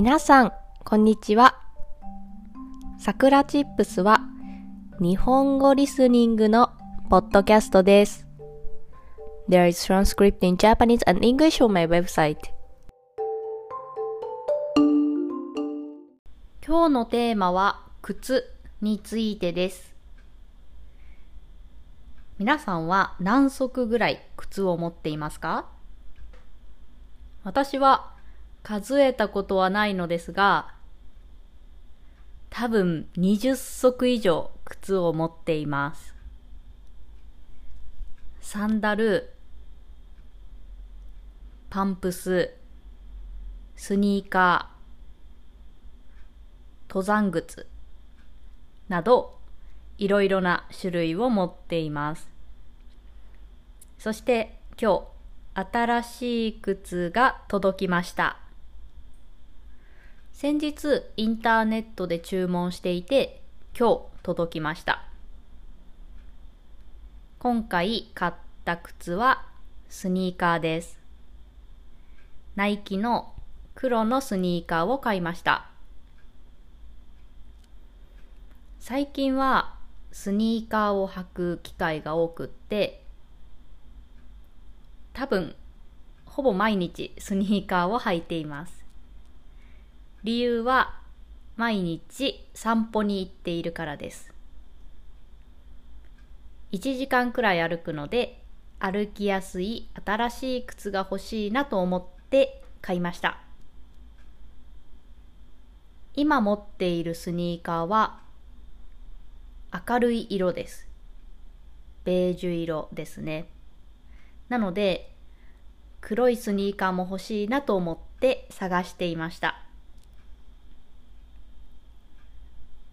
皆さん、こんにちは。さくらチップスは日本語リスニングのポッドキャストです。There is transcript in Japanese and English on my website. 今日のテーマは靴についてです。皆さんは何足ぐらい靴を持っていますか？私は数えたことはないのですが、多分20足以上靴を持っています。サンダル、パンプス、スニーカー、登山靴などいろいろな種類を持っています。そして今日新しい靴が届きました。先日インターネットで注文していて今日届きました。今回買った靴はスニーカーです。ナイキの黒のスニーカーを買いました。最近はスニーカーを履く機会が多くって多分ほぼ毎日スニーカーを履いています理由は毎日散歩に行っているからです1時間くらい歩くので歩きやすい新しい靴が欲しいなと思って買いました今持っているスニーカーは明るい色です。ベージュ色ですね。なので、黒いスニーカーも欲しいなと思って探していました。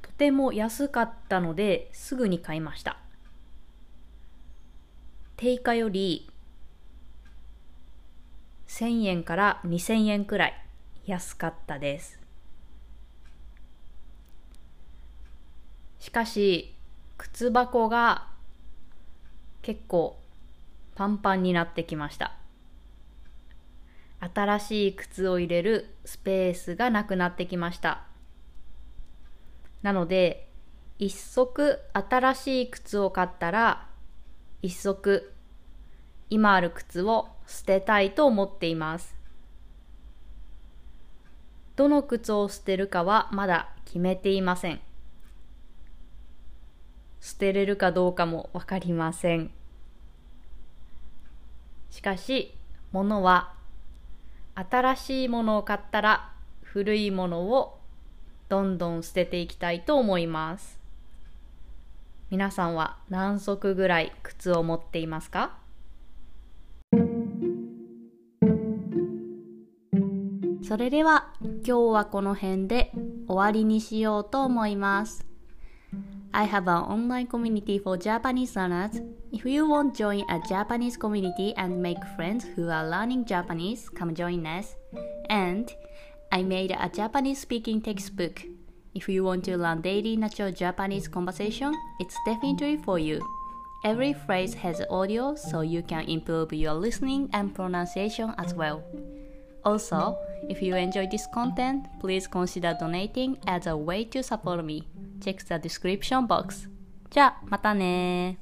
とても安かったのですぐに買いました。定価より1000円から2000円くらい安かったです。しかし靴箱が結構パンパンになってきました新しい靴を入れるスペースがなくなってきましたなので一足新しい靴を買ったら一足今ある靴を捨てたいと思っていますどの靴を捨てるかはまだ決めていません捨てれるかどうかもわかりません。しかし、物は新しいものを買ったら古いものをどんどん捨てていきたいと思います。皆さんは何足ぐらい靴を持っていますかそれでは今日はこの辺で終わりにしようと思います。I have an online community for Japanese learners. If you want to join a Japanese community and make friends who are learning Japanese, come join us. And I made a Japanese speaking textbook. If you want to learn daily natural Japanese conversation, it's definitely for you. Every phrase has audio so you can improve your listening and pronunciation as well. Also, if you enjoy this content, please consider donating as a way to support me. Check the description box. じゃあ、またね